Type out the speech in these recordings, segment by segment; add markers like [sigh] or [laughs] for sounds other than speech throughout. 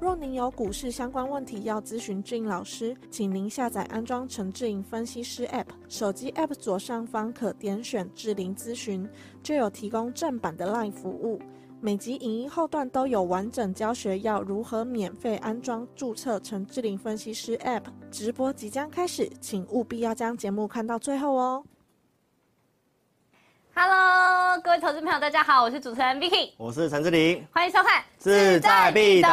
若您有股市相关问题要咨询志颖老师，请您下载安装陈志颖分析师 App，手机 App 左上方可点选志玲咨询，就有提供正版的 LINE 服务。每集影音后段都有完整教学，要如何免费安装、注册陈志玲分析师 App。直播即将开始，请务必要将节目看到最后哦。Hello，各位投资朋友，大家好，我是主持人 Vicky，我是陈志玲，欢迎收看志在必得。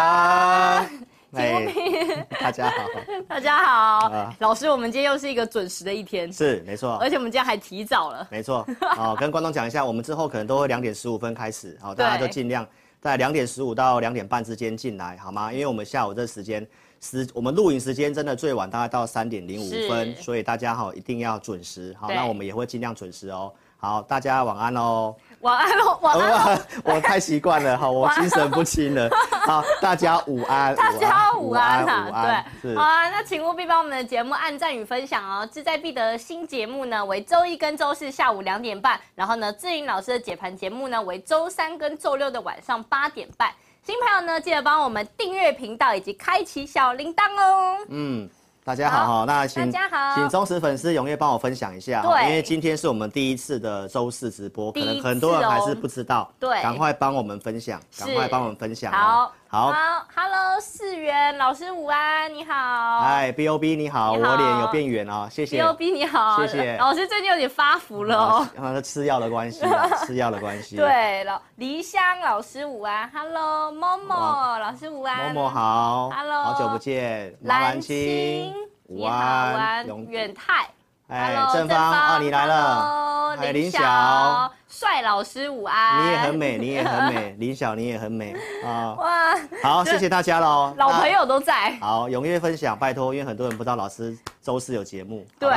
哎，[laughs] 大家好，[laughs] 大家好，呃、老师，我们今天又是一个准时的一天，是没错，而且我们今天还提早了，没错。好，[laughs] 跟观众讲一下，我们之后可能都会两点十五分开始，好，大家就尽量在两点十五到两点半之间进来，好吗？因为我们下午这时间时，我们录影时间真的最晚大概到三点零五分，所以大家哈一定要准时，好，那我们也会尽量准时哦。好，大家晚安喽。晚安喽，晚安。[laughs] 我太习惯了，[laughs] 好，我精神不清了。好，大家午安。[laughs] 大家午安哈、啊，对，好啊。那请务必帮我们的节目按赞与分享哦。志在必得的新节目呢，为周一跟周四下午两点半，然后呢，志颖老师的解盘节目呢，为周三跟周六的晚上八点半。新朋友呢，记得帮我们订阅频道以及开启小铃铛哦。嗯。大家好哈，那请大家好，请忠实粉丝踊跃帮我分享一下，对，因为今天是我们第一次的周四直播，可能很多人还是不知道，对，赶快帮我们分享，赶快帮我们分享，好。好，好，Hello，四元老师午安，你好。嗨，B O B 你好，我脸有变圆哦，谢谢。B O B 你好，谢谢。老师最近有点发福了哦，好像吃药的关系，[laughs] 吃药的关系。对，老黎香老师午安，Hello，默默老师午安，默默好，Hello，好久不见，蓝青午安，远泰。哎，正方啊，你来了。哎，林晓，帅老师午安。你也很美，你也很美，[laughs] 林晓你也很美啊。哇，好，谢谢大家喽。[laughs] 老朋友都在。好，踊跃分享，拜托，因为很多人不知道老师周四有节目。对，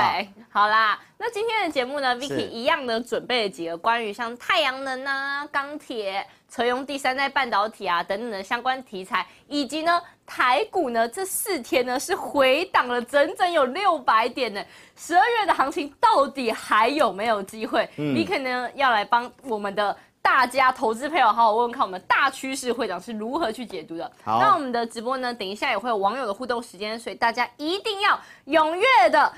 好啦，那今天的节目呢，Vicky 一样的准备了几个关于像太阳能啊、钢铁。车用第三代半导体啊等等的相关题材，以及呢台股呢这四天呢是回档了整整有六百点呢，十二月的行情到底还有没有机会？嗯，你可能要来帮我们的大家投资朋友好好问问看，我们大趋势会长是如何去解读的。好，那我们的直播呢，等一下也会有网友的互动时间，所以大家一定要踊跃的。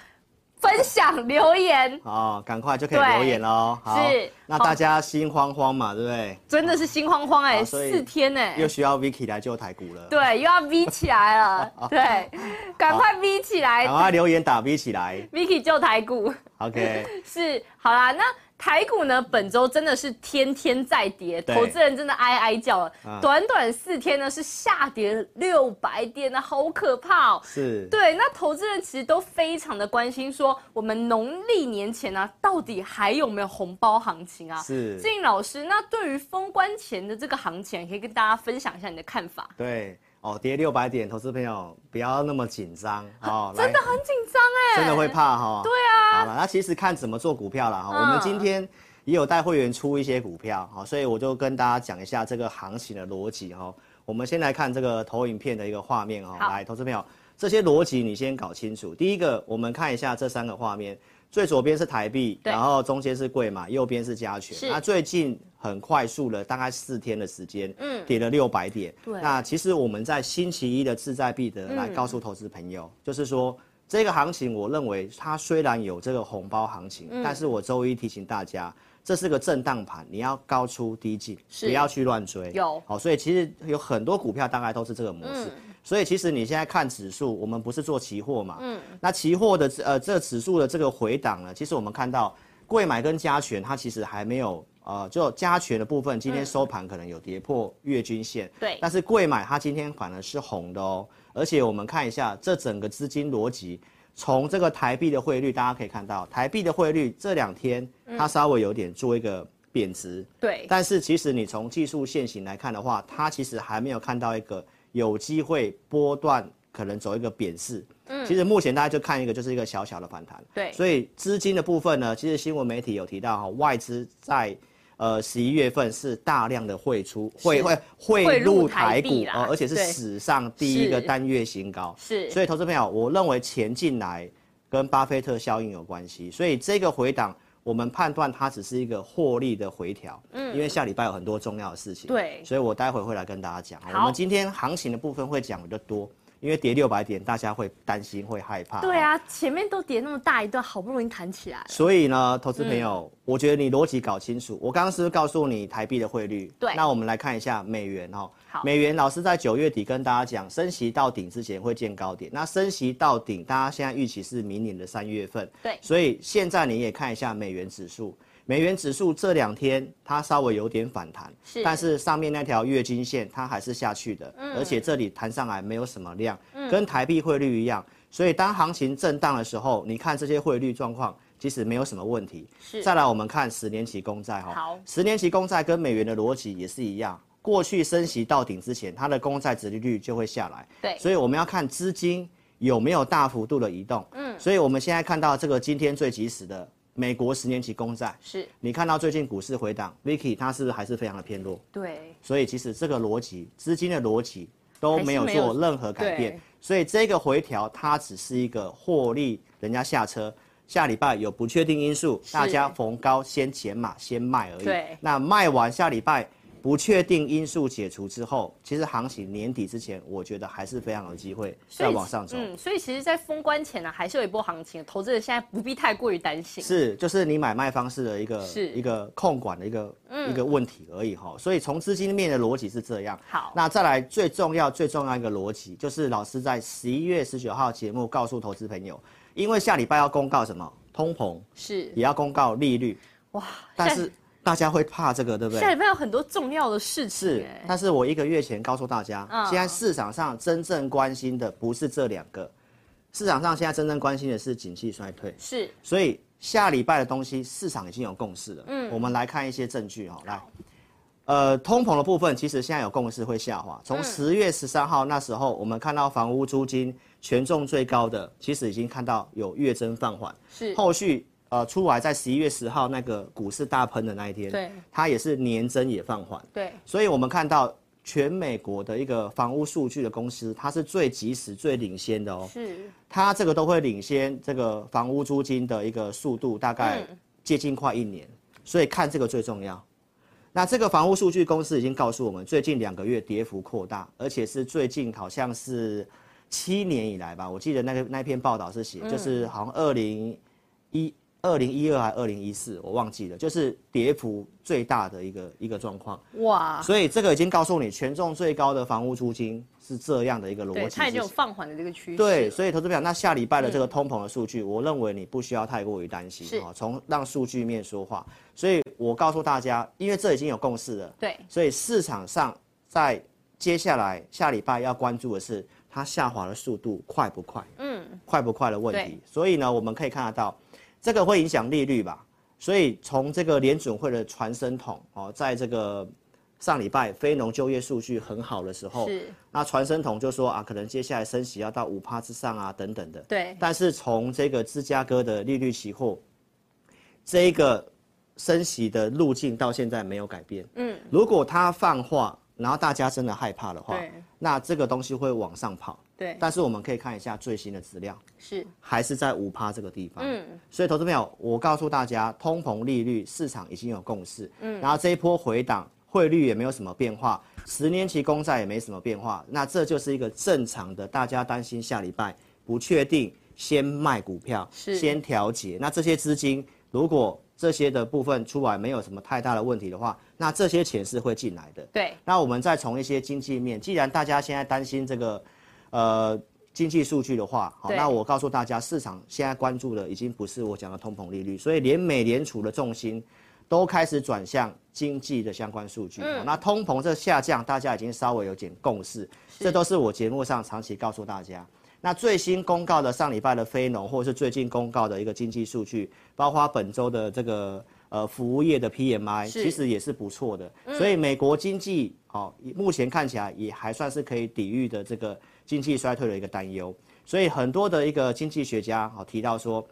分享留言哦，赶快就可以留言喽。是，那大家心慌慌嘛，对不对？真的是心慌慌哎，四天哎，又需要 Vicky 来救台股了。对，又要 V 起来了。[laughs] 对，赶快 V 起来，赶快留言打 V 起来，Vicky 救台股。OK，[laughs] 是，好啦，那。台股呢，本周真的是天天在跌，投资人真的哀哀叫了。啊、短短四天呢，是下跌六百点呢，好可怕哦。是，对，那投资人其实都非常的关心，说我们农历年前呢、啊，到底还有没有红包行情啊？是，志颖老师，那对于封关前的这个行情，可以跟大家分享一下你的看法。对。哦，跌六百点，投资朋友不要那么紧张哦，真的很紧张哎，真的会怕哈、哦。对啊，好了，那其实看怎么做股票了哈。嗯、我们今天也有带会员出一些股票，好，所以我就跟大家讲一下这个行情的逻辑哈。我们先来看这个投影片的一个画面哈，好来，投资朋友，这些逻辑你先搞清楚。第一个，我们看一下这三个画面。最左边是台币，然后中间是贵嘛，右边是加权。那最近很快速了，大概四天的时间，嗯，跌了六百点。对，那其实我们在星期一的志在必得来告诉投资朋友，嗯、就是说这个行情，我认为它虽然有这个红包行情，嗯、但是我周一提醒大家，这是个震荡盘，你要高出低进，不要去乱追。有，好，所以其实有很多股票大概都是这个模式。嗯所以其实你现在看指数，我们不是做期货嘛？嗯。那期货的呃这指数的这个回档呢，其实我们看到贵买跟加权它其实还没有呃，就加权的部分今天收盘可能有跌破月均线。对。但是贵买它今天反而是红的哦，而且我们看一下这整个资金逻辑，从这个台币的汇率，大家可以看到台币的汇率这两天它稍微有点做一个贬值。对。但是其实你从技术线型来看的话，它其实还没有看到一个。有机会波段可能走一个贬势。嗯，其实目前大家就看一个，就是一个小小的反弹。对，所以资金的部分呢，其实新闻媒体有提到哈，外资在呃十一月份是大量的汇出，汇汇汇入台股哦，而且是史上第一个单月新高。是，所以投资朋友，我认为钱进来跟巴菲特效应有关系，所以这个回档。我们判断它只是一个获利的回调，嗯，因为下礼拜有很多重要的事情，对，所以我待会会来跟大家讲。我们今天行情的部分会讲的多。因为跌六百点，大家会担心，会害怕。对啊，前面都跌那么大一段，好不容易弹起来。所以呢，投资朋友，嗯、我觉得你逻辑搞清楚。我刚刚是不是告诉你台币的汇率？对。那我们来看一下美元哦。好。美元老师在九月底跟大家讲，升息到顶之前会见高点。那升息到顶，大家现在预期是明年的三月份。对。所以现在你也看一下美元指数。美元指数这两天它稍微有点反弹，是，但是上面那条月均线它还是下去的，嗯，而且这里弹上来没有什么量，嗯，跟台币汇率一样，所以当行情震荡的时候，你看这些汇率状况其实没有什么问题。是，再来我们看十年期公债哈，好，十年期公债跟美元的逻辑也是一样，过去升息到顶之前，它的公债殖利率就会下来，对，所以我们要看资金有没有大幅度的移动，嗯，所以我们现在看到这个今天最及时的。美国十年期公债是，你看到最近股市回档，Vicky 它是不是还是非常的偏弱？对，所以其实这个逻辑，资金的逻辑都没有做任何改变，所以这个回调它只是一个获利，人家下车，下礼拜有不确定因素，大家逢高先减码先卖而已。对，那卖完下礼拜。不确定因素解除之后，其实行情年底之前，我觉得还是非常有机会再往上走。嗯，所以其实，在封关前呢、啊，还是有一波行情，投资人现在不必太过于担心。是，就是你买卖方式的一个是一个控管的一个、嗯、一个问题而已哈。所以从资金面的逻辑是这样。好，那再来最重要最重要一个逻辑，就是老师在十一月十九号节目告诉投资朋友，因为下礼拜要公告什么通膨，是也要公告利率。哇，但是。大家会怕这个，对不对？下礼拜有很多重要的事情。是，但是我一个月前告诉大家，现在市场上真正关心的不是这两个，市场上现在真正关心的是景气衰退。是，所以下礼拜的东西市场已经有共识了。嗯，我们来看一些证据哈，来，呃，通膨的部分其实现在有共识会下滑。从十月十三号那时候，我们看到房屋租金权重最高的，其实已经看到有月增放缓。是，后续。呃，出来在十一月十号那个股市大喷的那一天，对，它也是年增也放缓，对，所以我们看到全美国的一个房屋数据的公司，它是最及时、最领先的哦，是，它这个都会领先这个房屋租金的一个速度，大概接近快一年，嗯，所以看这个最重要。那这个房屋数据公司已经告诉我们，最近两个月跌幅扩大，而且是最近好像是七年以来吧，我记得那个那篇报道是写，就是好像二零一。二零一二还二零一四，我忘记了，就是跌幅最大的一个一个状况。哇！所以这个已经告诉你，权重最高的房屋租金是这样的一个逻辑。它已经有放缓的这个趋势。对，所以投资表，那下礼拜的这个通膨的数据，嗯，我认为你不需要太过于担心啊。从让数据面说话，所以我告诉大家，因为这已经有共识了。对。所以市场上在接下来下礼拜要关注的是它下滑的速度快不快？嗯。快不快的问题。所以呢，我们可以看得到。这个会影响利率吧，所以从这个联准会的传声筒哦，在这个上礼拜非农就业数据很好的时候，是那传声筒就说啊，可能接下来升息要到五趴之上啊，等等的。对。但是从这个芝加哥的利率期货，这一个升息的路径到现在没有改变。嗯。如果它放话，然后大家真的害怕的话，那这个东西会往上跑。对，但是我们可以看一下最新的资料，是还是在五趴这个地方。嗯，所以投资朋友，我告诉大家，通膨利率市场已经有共识。嗯，然后这一波回档，汇率也没有什么变化，十年期公债也没什么变化，那这就是一个正常的，大家担心下礼拜不确定，先卖股票，是先调节。那这些资金如果这些的部分出来没有什么太大的问题的话，那这些钱是会进来的。对，那我们再从一些经济面，既然大家现在担心这个，呃，经济数据的话，好，那我告诉大家，市场现在关注的已经不是我讲的通膨利率，所以连美联储的重心都开始转向经济的相关数据。嗯，那通膨这下降，大家已经稍微有点共识，这都是我节目上长期告诉大家。那最新公告的上礼拜的非农，或者是最近公告的一个经济数据，包括本周的这个呃服务业的 PMI，其实也是不错的。所以美国经济哦，目前看起来也还算是可以抵御的这个经济衰退的一个担忧。所以很多的一个经济学家好提到说，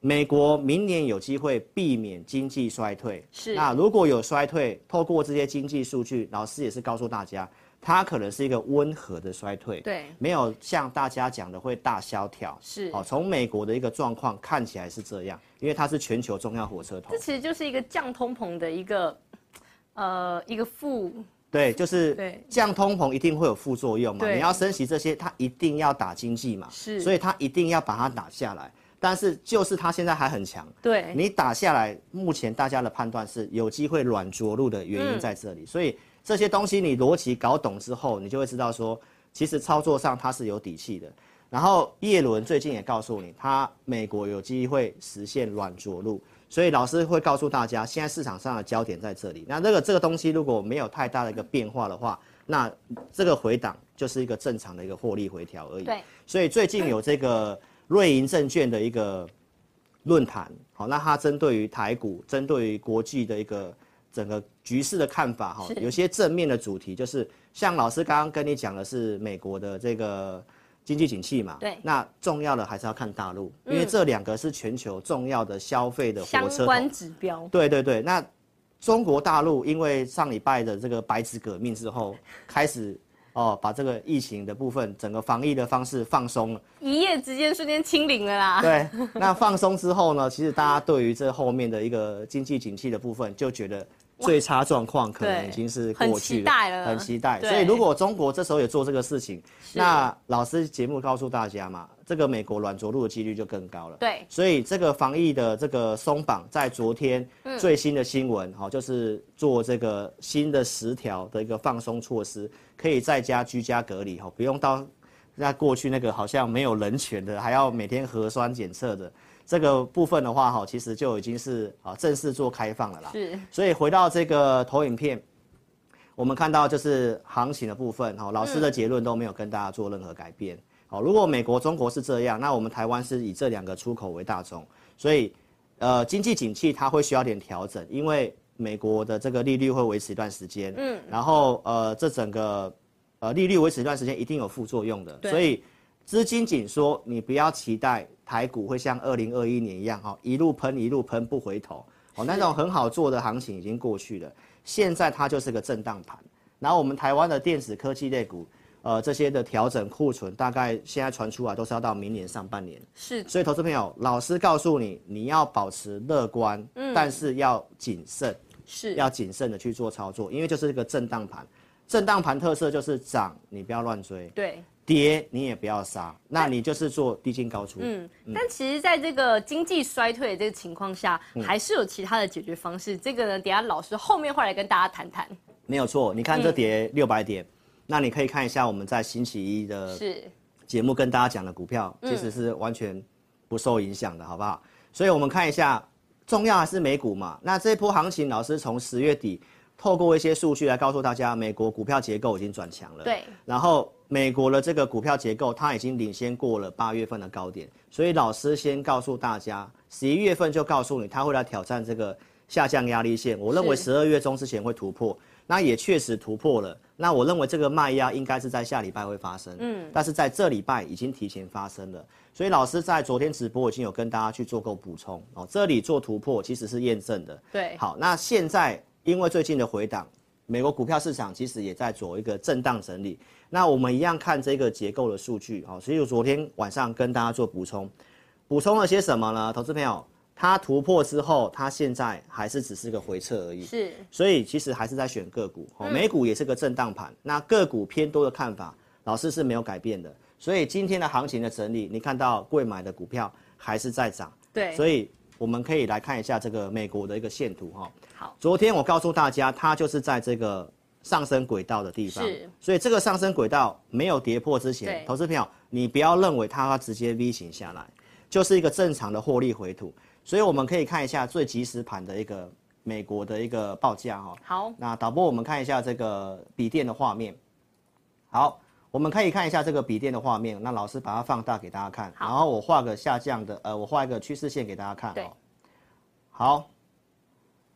美国明年有机会避免经济衰退。是。那如果有衰退，透过这些经济数据，老师也是告诉大家。它可能是一个温和的衰退，对，没有像大家讲的会大萧条，是，哦，从美国的一个状况看起来是这样，因为它是全球重要火车头，这其实就是一个降通膨的一个，呃，一个副，对，就是降通膨一定会有副作用嘛，你要升息这些，它一定要打经济嘛，是，所以它一定要把它打下来，但是就是它现在还很强，对，你打下来，目前大家的判断是有机会软着陆的原因在这里，嗯、所以。这些东西你逻辑搞懂之后，你就会知道说，其实操作上它是有底气的。然后叶伦最近也告诉你，他美国有机会实现软着陆，所以老师会告诉大家，现在市场上的焦点在这里。那这个这个东西如果没有太大的一个变化的话，那这个回档就是一个正常的一个获利回调而已。对。所以最近有这个瑞银证券的一个论坛，好，那它针对于台股，针对于国际的一个。整个局势的看法哈，有些正面的主题就是像老师刚刚跟你讲的是美国的这个经济景气嘛，对，那重要的还是要看大陆，因为这两个是全球重要的消费的火车头相关指标。对对对，那中国大陆因为上礼拜的这个白纸革命之后，[laughs] 开始哦把这个疫情的部分整个防疫的方式放松了，一夜之间瞬间清零了啦。对，那放松之后呢，其实大家对于这后面的一个经济景气的部分就觉得。最差状况可能已经是过去了，很期待了，很期待。所以如果中国这时候也做这个事情，那老师节目告诉大家嘛，这个美国软着陆的几率就更高了。对，所以这个防疫的这个松绑，在昨天最新的新闻，好，就是做这个新的十条的一个放松措施，可以在家居家隔离，哈，不用到那过去那个好像没有人权的，还要每天核酸检测的。这个部分的话，哈，其实就已经是啊正式做开放了啦。是。所以回到这个投影片，我们看到就是行情的部分，哈，老师的结论都没有跟大家做任何改变。好，如果美国、中国是这样，那我们台湾是以这两个出口为大宗，所以呃经济景气它会需要点调整，因为美国的这个利率会维持一段时间。嗯。然后呃这整个呃利率维持一段时间一定有副作用的。所以资金紧缩，你不要期待。台股会像二零二一年一样，哈，一路喷一路喷不回头，哦，那种很好做的行情已经过去了。现在它就是个震荡盘。然后我们台湾的电子科技类股，呃，这些的调整库存，大概现在传出来都是要到明年上半年。是。所以，投资朋友，老师告诉你，你要保持乐观，嗯，但是要谨慎，是，要谨慎的去做操作，因为就是一个震荡盘。震荡盘特色就是涨，你不要乱追。对。跌你也不要杀，那你就是做低进高出。嗯，但其实在这个经济衰退的这个情况下，嗯，还是有其他的解决方式。这个呢，等下老师后面会来跟大家谈谈。没有错，你看这跌六百点，嗯，那你可以看一下我们在星期一的节目跟大家讲的股票，其实是完全不受影响的，好不好？所以我们看一下，重要还是美股嘛。那这一波行情，老师从十月底透过一些数据来告诉大家，美国股票结构已经转强了。对，然后。美国的这个股票结构，它已经领先过了八月份的高点，所以老师先告诉大家，十一月份就告诉你，它会来挑战这个下降压力线。我认为十二月中之前会突破，那也确实突破了。那我认为这个卖压应该是在下礼拜会发生，嗯，但是在这礼拜已经提前发生了。所以老师在昨天直播已经有跟大家去做过补充哦，这里做突破其实是验证的。对，好，那现在因为最近的回档，美国股票市场其实也在做一个震荡整理。那我们一样看这个结构的数据啊，所以我昨天晚上跟大家做补充，补充了些什么呢？投资朋友，它突破之后，它现在还是只是个回撤而已，是，所以其实还是在选个股，哦，美股也是个震荡盘，那个股偏多的看法，老师是没有改变的，所以今天的行情的整理，你看到贵买的股票还是在涨，对，所以我们可以来看一下这个美国的一个线图哈，好，昨天我告诉大家，它就是在这个。上升轨道的地方，是，所以这个上升轨道没有跌破之前，投资朋友，你不要认为它要直接 V 型下来，就是一个正常的获利回吐。所以我们可以看一下最即时盘的一个美国的一个报价哈。好，那导播我们看一下这个笔电的画面。好，我们可以看一下这个笔电的画面。那老师把它放大给大家看，然后我画个下降的，呃，我画一个趋势线给大家看。对，好，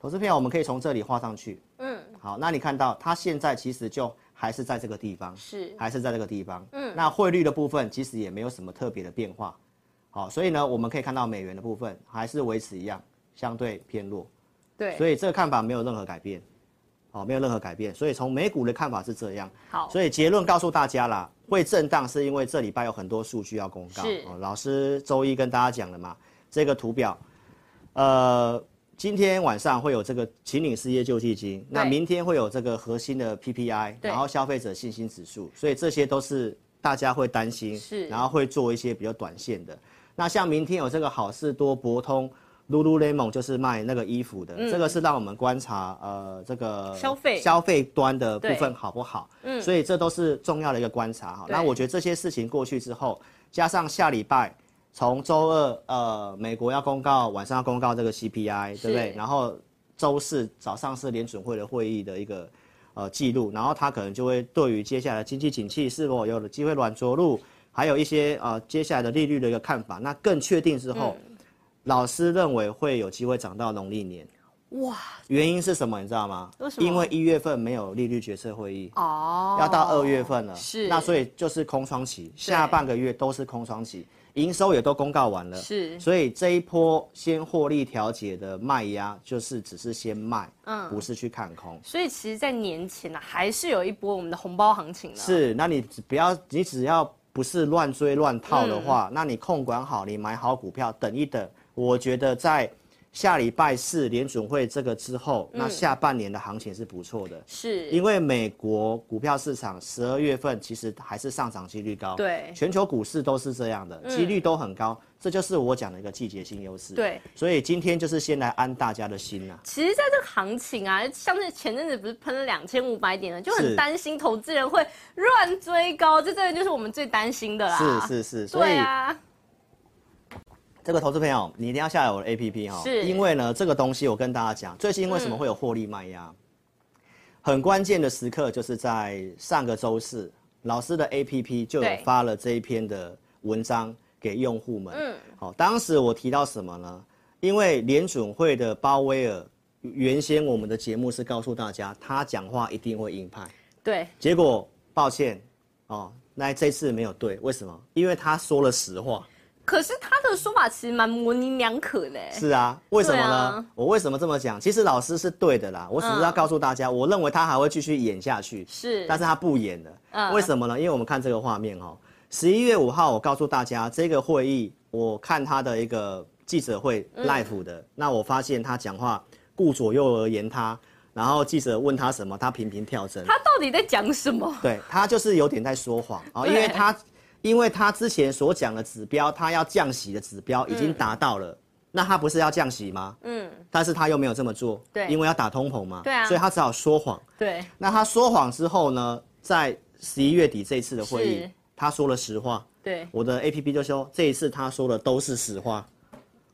投资票，我们可以从这里画上去。嗯。好，那你看到它现在其实就还是在这个地方，是，还是在这个地方。嗯，那汇率的部分其实也没有什么特别的变化。好，所以呢，我们可以看到美元的部分还是维持一样，相对偏弱。对，所以这个看法没有任何改变。好，没有任何改变。所以从美股的看法是这样。好，所以结论告诉大家啦，会震荡是因为这礼拜有很多数据要公告。是，老师周一跟大家讲了嘛，这个图表，呃。今天晚上会有这个秦岭失业救济金，那明天会有这个核心的 PPI，然后消费者信心指数，所以这些都是大家会担心，是，然后会做一些比较短线的。那像明天有这个好事多、博通、Lululemon，就是卖那个衣服的，嗯、这个是让我们观察呃这个消费消费端的部分好不好？嗯，所以这都是重要的一个观察哈。那我觉得这些事情过去之后，加上下礼拜。从周二，呃，美国要公告，晚上要公告这个 CPI，对不对？然后周四早上是联准会的会议的一个呃记录，然后他可能就会对于接下来经济景气是否有了机会软着陆，还有一些呃接下来的利率的一个看法，那更确定之后，嗯、老师认为会有机会涨到农历年。哇，原因是什么？你知道吗？为什么？因为一月份没有利率决策会议哦，要到二月份了，是，那所以就是空窗期，下半个月都是空窗期。营收也都公告完了，是，所以这一波先获利调节的卖压，就是只是先卖，嗯，不是去看空。所以其实，在年前呢、啊，还是有一波我们的红包行情的。是，那你不要，你只要不是乱追乱套的话，嗯、那你控管好，你买好股票，等一等，我觉得在。下礼拜四联准会这个之后，那下半年的行情是不错的，嗯、是因为美国股票市场十二月份其实还是上涨几率高，对，全球股市都是这样的，几率都很高，嗯、这就是我讲的一个季节性优势。对，所以今天就是先来安大家的心呐、啊。其实，在这个行情啊，像是前阵子不是喷了两千五百点了，就很担心投资人会乱追高，这真的就是我们最担心的啦。是是是，所以。对啊这个投资朋友，你一定要下载我的 APP 哈，是，因为呢，这个东西我跟大家讲，最近为什么会有获利卖压？嗯、很关键的时刻就是在上个周四，老师的 APP 就有发了这一篇的文章给用户们。嗯，好，当时我提到什么呢？因为联准会的鲍威尔，原先我们的节目是告诉大家，他讲话一定会鹰派。对，结果抱歉哦，那这次没有对，为什么？因为他说了实话。可是他的说法其实蛮模棱两可的。是啊，为什么呢？啊、我为什么这么讲？其实老师是对的啦，我只是要告诉大家，嗯、我认为他还会继续演下去。是，但是他不演了。嗯、为什么呢？因为我们看这个画面哦，十一月五号，我告诉大家这个会议，我看他的一个记者会 live 的，嗯、那我发现他讲话顾左右而言他，然后记者问他什么，他频频跳针。他到底在讲什么？对，他就是有点在说谎啊，对因为他。因为他之前所讲的指标，他要降息的指标已经达到了，嗯、那他不是要降息吗？嗯，但是他又没有这么做，对，因为要打通膨嘛，对啊，所以他只好说谎。对，那他说谎之后呢，在十一月底这一次的会议，他说了实话。对，我的 APP 就说这一次他说的都是实话。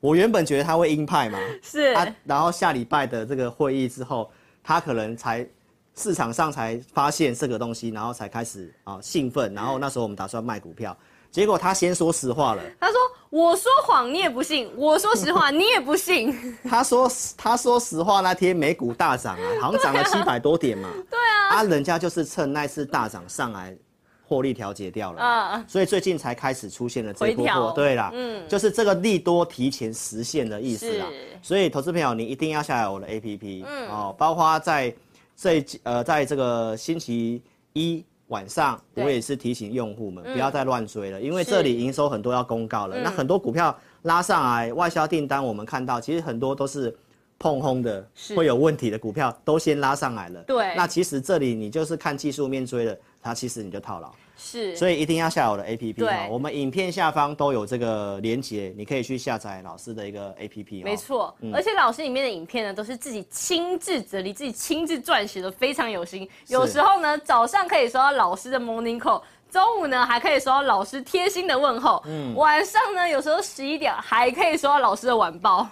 我原本觉得他会鹰派嘛，[laughs] 是啊，然后下礼拜的这个会议之后，他可能才。市场上才发现这个东西，然后才开始啊兴奋，然后那时候我们打算卖股票，结果他先说实话了。他说：“我说谎你也不信，我说实话你也不信。”他说：“他说实话那天美股大涨啊，好像涨了七百多点嘛。对啊，啊人家就是趁那次大涨上来，获利调节掉了啊，所以最近才开始出现了这波波。对啦，嗯，就是这个利多提前实现的意思啦。所以投资朋友你一定要下载我的 APP，嗯哦，包括在。这呃，在这个星期一晚上，我也是提醒用户们不要再乱追了，因为这里营收很多要公告了。那很多股票拉上来，外销订单我们看到，其实很多都是碰轰的，会有问题的股票都先拉上来了。对，那其实这里你就是看技术面追了，它其实你就套牢。是，所以一定要下载我的 APP 哈对，我们影片下方都有这个连接，你可以去下载老师的一个 APP。没错，嗯、而且老师里面的影片呢，都是自己亲自整理、自己亲自撰写的，非常有心。有时候呢，早上可以收到老师的 Morning Call，中午呢还可以收到老师贴心的问候，嗯，晚上呢有时候十一点还可以收到老师的晚报。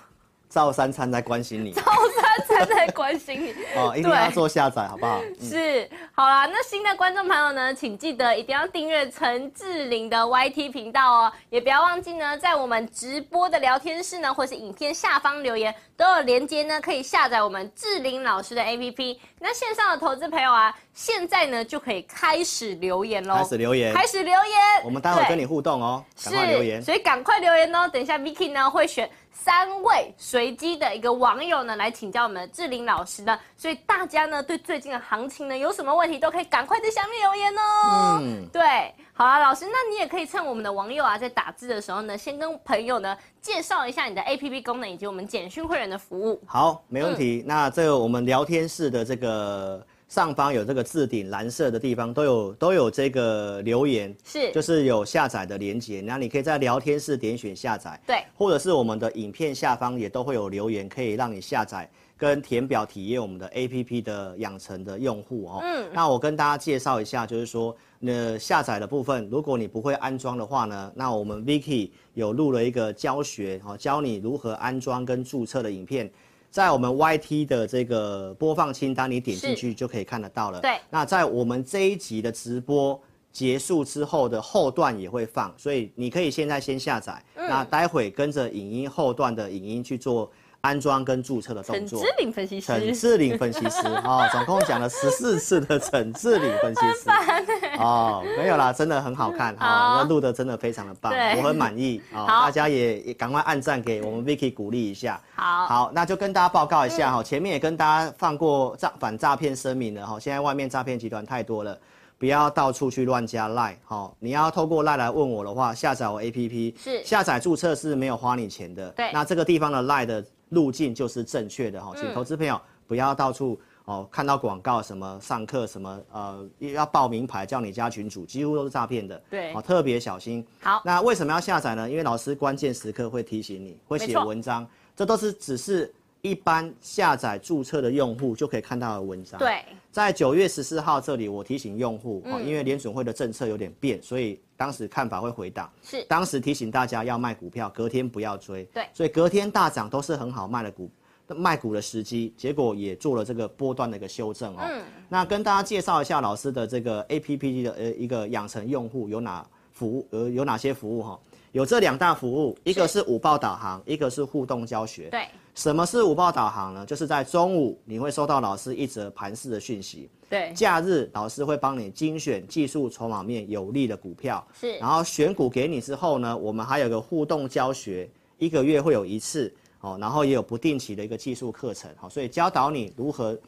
照三餐在关心你，[laughs] 赵三餐在关心你。[laughs] 哦，一定要做下载，好不好？[laughs] 嗯、是，好啦，那新的观众朋友呢，请记得一定要订阅陈志玲的 YT 频道哦，也不要忘记呢，在我们直播的聊天室呢，或是影片下方留言都有连结呢，可以下载我们志玲老师的 APP。那线上的投资朋友啊，现在呢就可以开始留言喽，开始留言，开始留言，我们待会跟你互动哦，赶快留言，所以赶快留言哦，等一下 Vicky 呢会选。三位随机的一个网友呢，来请教我们的志玲老师呢，所以大家呢对最近的行情呢有什么问题，都可以赶快在下面留言哦。嗯，对，好啊，老师，那你也可以趁我们的网友啊在打字的时候呢，先跟朋友呢介绍一下你的 APP 功能以及我们简讯会员的服务。好，没问题。嗯、那这个我们聊天室的这个。上方有这个置顶蓝色的地方都有都有这个留言，是就是有下载的连接，那你可以在聊天室点选下载，对，或者是我们的影片下方也都会有留言，可以让你下载跟填表体验我们的 APP 的养成的用户哦。嗯，那我跟大家介绍一下，就是说，那下载的部分，如果你不会安装的话呢，那我们 Vicky 有录了一个教学哦，教你如何安装跟注册的影片。在我们 YT 的这个播放清单，你点进去就可以看得到了。对。那在我们这一集的直播结束之后的后段也会放，所以你可以现在先下载，嗯、那待会跟着影音后段的影音去做。安装跟注册的动作。陈志玲分析师。陈志玲分析师 [laughs] 哦，总共讲了十四次的陈志玲分析师。[laughs] 哦，没有啦，真的很好看哈，那录的真的非常的棒，我很满意啊。大家也也赶快按赞给我们 Vicky 鼓励一下。好，好，那就跟大家报告一下哈，前面也跟大家放过诈反诈骗声明了哈，现在外面诈骗集团太多了，不要到处去乱加 Line 哈，你要透过 Line 来问我的话，下载我 APP 是下载注册是没有花你钱的。对，那这个地方的 Line 的。路径就是正确的哈，请投资朋友不要到处哦看到广告什么上课什么呃要报名牌叫你加群主，几乎都是诈骗的。对，哦特别小心。好，那为什么要下载呢？因为老师关键时刻会提醒你，会写文章，这都是只是。一般下载注册的用户就可以看到的文章。对，在九月十四号这里，我提醒用户，嗯，因为联准会的政策有点变，所以当时看法会回档。是，当时提醒大家要卖股票，隔天不要追。对，所以隔天大涨都是很好卖的股，卖股的时机。结果也做了这个波段的一个修正哦。嗯，那跟大家介绍一下老师的这个 APP 的呃一个养成用户有哪服务呃有哪些服务哈？有这两大服务，一个是午报导航，一个是互动教学。对。什么是午报导航呢？就是在中午你会收到老师一则盘势的讯息。对，假日老师会帮你精选技术筹码面有利的股票。是，然后选股给你之后呢，我们还有个互动教学，一个月会有一次哦，然后也有不定期的一个技术课程。好，所以教导你如何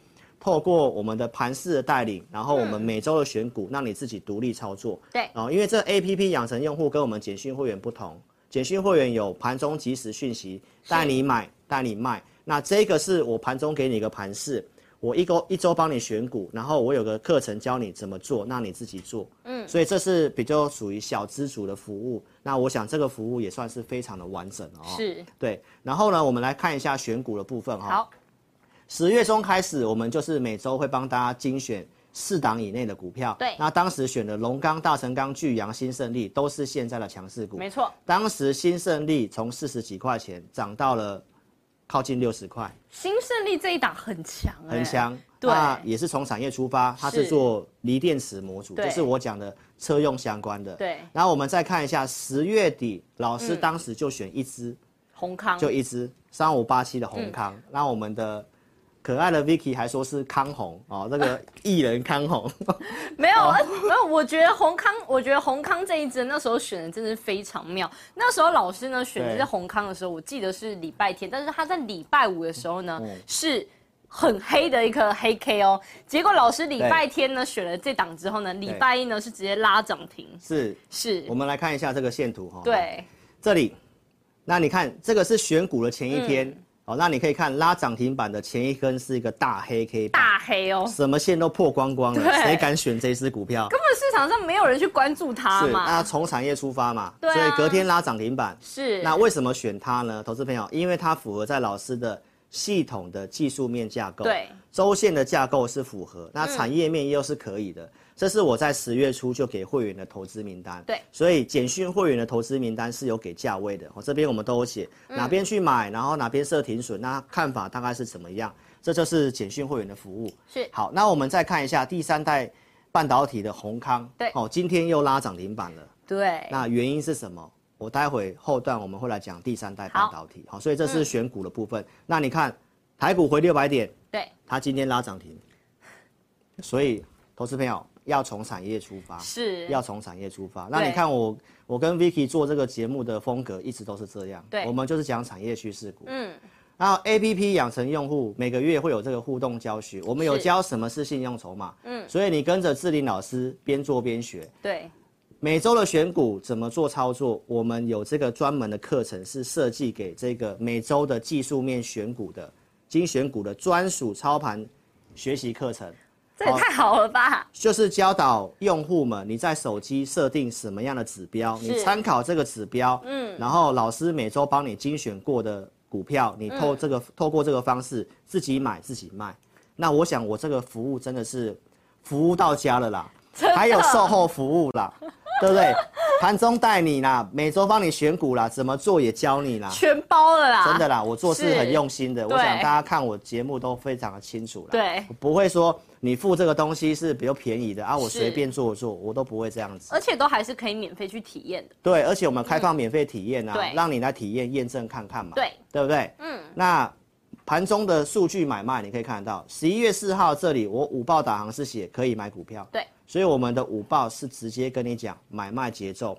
透过我们的盘势的带领，然后我们每周的选股，让你自己独立操作。对，哦，因为这 APP 养成用户跟我们简讯会员不同，简讯会员有盘中即时讯息，带你买。带你卖，那这个是我盘中给你一个盘势，我一周一周帮你选股，然后我有个课程教你怎么做，那你自己做，嗯，所以这是比较属于小资主的服务，那我想这个服务也算是非常的完整哦，是，对，然后呢，我们来看一下选股的部分哈，好，十月中开始，我们就是每周会帮大家精选四档以内的股票，对，那当时选的龙钢、大成钢、巨阳、新胜利都是现在的强势股，没错，当时新胜利从四十几块钱涨到了。靠近六十块，新胜利这一档很强，很强。对，那也是从产业出发，它是做锂电池模组，就是我讲的车用相关的。对。然后我们再看一下，十月底老师当时就选一支，红康，就一支三五八七的红康。那我们的。可爱的 Vicky 还说是康红哦，那个艺人康红，[laughs] 没有没有，我觉得红康，我觉得红康这一支那时候选的真的是非常妙。那时候老师呢选的是红康的时候，我记得是礼拜天，但是他在礼拜五的时候呢、嗯、是很黑的一颗黑 K 哦。结果老师礼拜天呢选了这档之后呢，礼拜一呢是直接拉涨停。是是，我们来看一下这个线图哈。对，这里，那你看这个是选股的前一天。嗯好，那你可以看拉涨停板的前一根是一个大黑 K，大黑哦，什么线都破光光了，谁敢选这只股票？根本市场上没有人去关注它嘛。那从产业出发嘛，对啊，所以隔天拉涨停板。是。那为什么选它呢？投资朋友，因为它符合在老师的系统的技术面架构，对，周线的架构是符合，那产业面又是可以的。嗯、这是我在十月初就给会员的投资名单。对，所以简讯会员的投资名单是有给价位的。我这边我们都有写哪边去买，然后哪边设停损，那看法大概是怎么样？这就是简讯会员的服务。是。好，那我们再看一下第三代半导体的宏康。对，哦，今天又拉涨停板了。对。那原因是什么？我待会后段我们会来讲第三代半导体，好，所以这是选股的部分。嗯、那你看台股回六百点，对，它今天拉涨停，所以投资朋友要从产业出发，是，要从产业出发。那你看我我跟 Vicky 做这个节目的风格一直都是这样，对，我们就是讲产业趋势股，嗯，然后 APP 养成用户每个月会有这个互动教学，我们有教什么是信用筹码，嗯，所以你跟着志霖老师边做边学，对。每周的选股怎么做操作？我们有这个专门的课程，是设计给这个每周的技术面选股的精选股的专属操盘学习课程。这也太好了吧！就是教导用户们，你在手机设定什么样的指标，你参考这个指标，嗯，然后老师每周帮你精选过的股票，你透这个、嗯、透过这个方式自己买自己卖。那我想我这个服务真的是服务到家了啦，还有售后服务啦。对不对？盘中带你啦，每周帮你选股啦，怎么做也教你啦，全包了啦。真的啦，我做事很用心的。我想大家看我节目都非常的清楚啦。对，我不会说你付这个东西是比较便宜的啊，我随便做做，我都不会这样子。而且都还是可以免费去体验的。对，而且我们开放免费体验啊，嗯、让你来体验验证看看嘛。对，对不对？嗯。那盘中的数据买卖你可以看得到，十一月四号这里我午报导航是写可以买股票。对。所以我们的午报是直接跟你讲买卖节奏，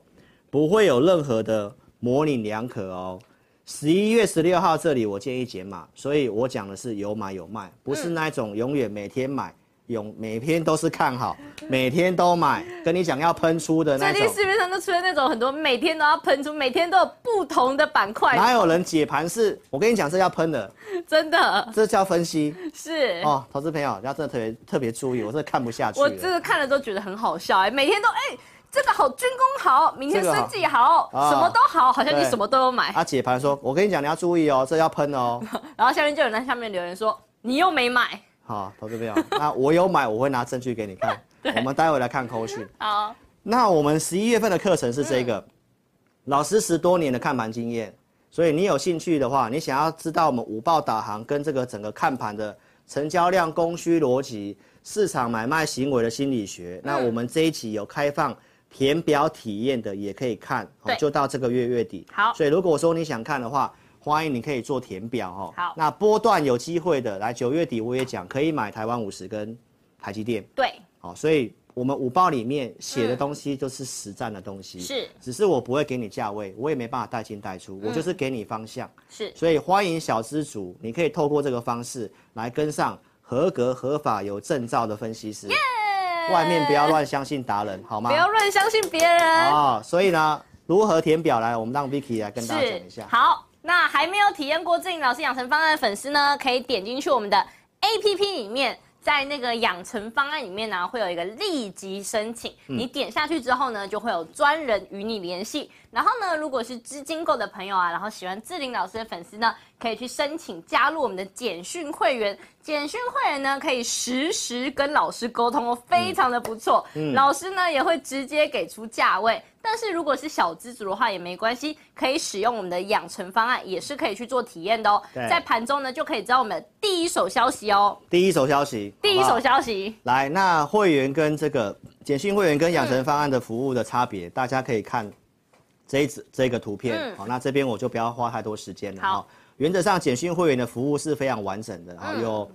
不会有任何的模棱两可哦。十一月十六号这里我建议减码，所以我讲的是有买有卖，不是那种永远每天买。永每天都是看好，每天都买，跟你讲要喷出的那种。最近市面上都出现那种很多每天都要喷出，每天都有不同的板块。哪有人解盘是？我跟你讲，这要喷的，真的，这叫分析。是哦，投资朋友要真的特别特别注意，我真的看不下去。我真的看了都觉得很好笑哎，每天都哎、欸，这个好军工好，明天生技好，什么都好，好像你什么都有买。啊，解盘说，我跟你讲，你要注意哦，这要喷哦。[laughs] 然后下面就有人在下面留言说，你又没买。好，投资朋友，[laughs] 那我有买，我会拿证据给你看。[laughs] 我们待会来看扣讯。好，那我们十一月份的课程是这个，嗯、老师十多年的看盘经验，所以你有兴趣的话，你想要知道我们五报导航跟这个整个看盘的成交量、供需逻辑、市场买卖行为的心理学，嗯、那我们这一期有开放填表体验的，也可以看，就到这个月月底。好，所以如果说你想看的话。欢迎你可以做填表哦。好，那波段有机会的，来九月底我也讲可以买台湾五十跟台积电。对，好，所以我们五报里面写的东西都是实战的东西。是，只是我不会给你价位，我也没办法带进带出，我就是给你方向。是，所以欢迎小资主，你可以透过这个方式来跟上合格、合法、有证照的分析师。耶！外面不要乱相信达人，好吗？不要乱相信别人。啊，所以呢，如何填表来？我们让 Vicky 来跟大家讲一下。好。那还没有体验过志霖老师养成方案的粉丝呢，可以点进去我们的 APP 里面，在那个养成方案里面呢，会有一个立即申请。你点下去之后呢，就会有专人与你联系。然后呢，如果是资金够的朋友啊，然后喜欢志玲老师的粉丝呢，可以去申请加入我们的简讯会员。简讯会员呢，可以实时跟老师沟通哦，非常的不错。嗯，老师呢也会直接给出价位。但是如果是小资族的话也没关系，可以使用我们的养成方案，也是可以去做体验的哦。在盘中呢就可以知道我们的第一手消息哦。第一手消息，第一手消息。来，那会员跟这个简讯会员跟养成方案的服务的差别，嗯、大家可以看这一这个图片。好、嗯，那这边我就不要花太多时间了。好，原则上简讯会员的服务是非常完整的，好、嗯，有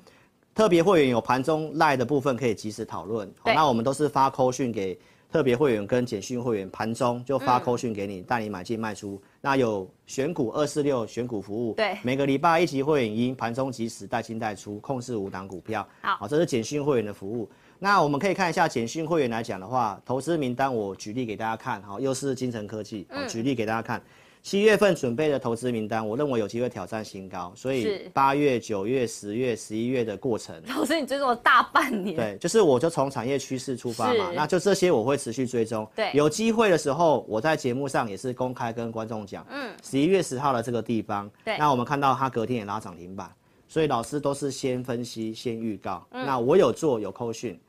特别会员有盘中赖的部分可以及时讨论。好，那我们都是发扣讯给。特别会员跟简讯会员盘中就发扣讯给你，带、嗯、你买进卖出。那有选股二四六选股服务，对，每个礼拜一级会员因盘中及时带进带出，控制五档股票。好，这是简讯会员的服务。那我们可以看一下简讯会员来讲的话，投资名单我举例给大家看。好，又是金城科技，好，举例给大家看。嗯七月份准备的投资名单，我认为有机会挑战新高，所以八月、九月、十月、十一月的过程，[laughs] 老师你追踪了大半年，对，就是我就从产业趋势出发嘛，那就这些我会持续追踪，对，有机会的时候，我在节目上也是公开跟观众讲，嗯，十一月十号的这个地方，对，那我们看到它隔天也拉涨停板，所以老师都是先分析、先预告。嗯、那我有做有扣讯，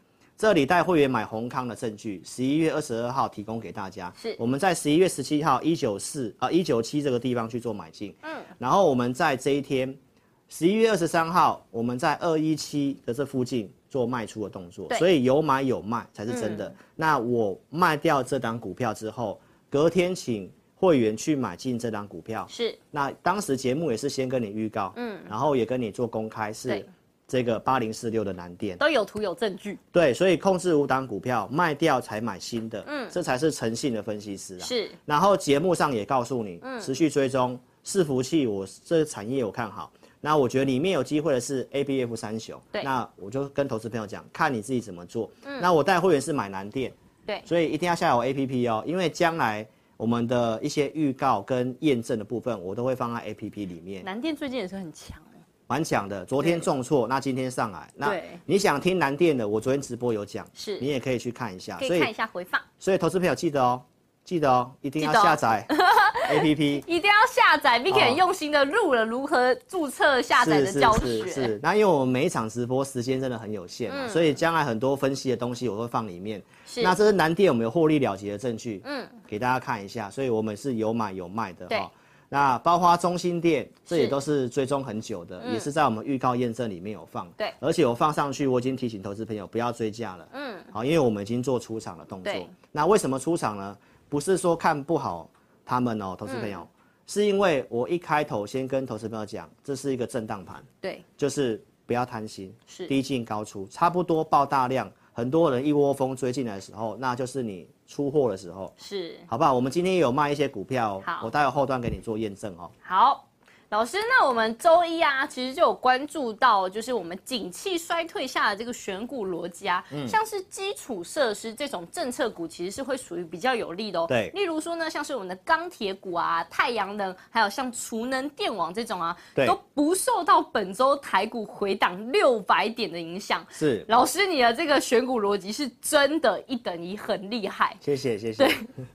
这里带会员买宏康的证据，十一月二十二号提供给大家。是，我们在十一月十七号一九四啊一九七这个地方去做买进。嗯，然后我们在这一天，十一月二十三号，我们在二一七的这附近做卖出的动作。所以有买有卖才是真的。嗯、那我卖掉这档股票之后，隔天请。会员去买进这档股票是，那当时节目也是先跟你预告，嗯，然后也跟你做公开，是这个八零四六的南电。都有图有证据，对，所以控制五档股票卖掉才买新的，嗯，这才是诚信的分析师啊，是，然后节目上也告诉你，嗯，持续追踪伺服器，我这个产业我看好，那我觉得里面有机会的是 ABF 三雄，对，那我就跟投资朋友讲，看你自己怎么做，嗯，那我带会员是买南电，对，所以一定要下载我 APP 哦，因为将来。我们的一些预告跟验证的部分，我都会放在 APP 里面。南电最近也是很强，蛮强的。昨天重挫，那今天上来。那你想听南电的，我昨天直播有讲，是你也可以去看一下，可以看一下回放。所以投资朋友记得哦，记得哦，一定要下载。[laughs] A P P [laughs] 一定要下载，Vicky 很用心的录了如何注册下载的教学。是，是，是，是，那因为我们每一场直播时间真的很有限，嗯、所以将来很多分析的东西我会放里面。是。那这是南电我们有获利了结的证据，嗯，给大家看一下。所以我们是有买有卖的哈。那包括中心店，这也都是追踪很久的，是也是在我们预告验证里面有放。对。而且我放上去，我已经提醒投资朋友不要追价了。嗯。好，因为我们已经做出场的动作。对。那为什么出场呢？不是说看不好。他们哦，投资朋友，嗯、是因为我一开头先跟投资朋友讲，这是一个震荡盘，对，就是不要贪心，是低进高出，差不多爆大量，很多人一窝蜂追进来的时候，那就是你出货的时候，是，好不好？我们今天也有卖一些股票，好，我待会后段给你做验证哦。好。老师，那我们周一啊，其实就有关注到，就是我们景气衰退下的这个选股逻辑啊，嗯、像是基础设施这种政策股，其实是会属于比较有利的哦。对，例如说呢，像是我们的钢铁股啊、太阳能，还有像储能电网这种啊，都不受到本周台股回档六百点的影响。是，老师，你的这个选股逻辑是真的一等一，很厉害。谢谢，谢谢。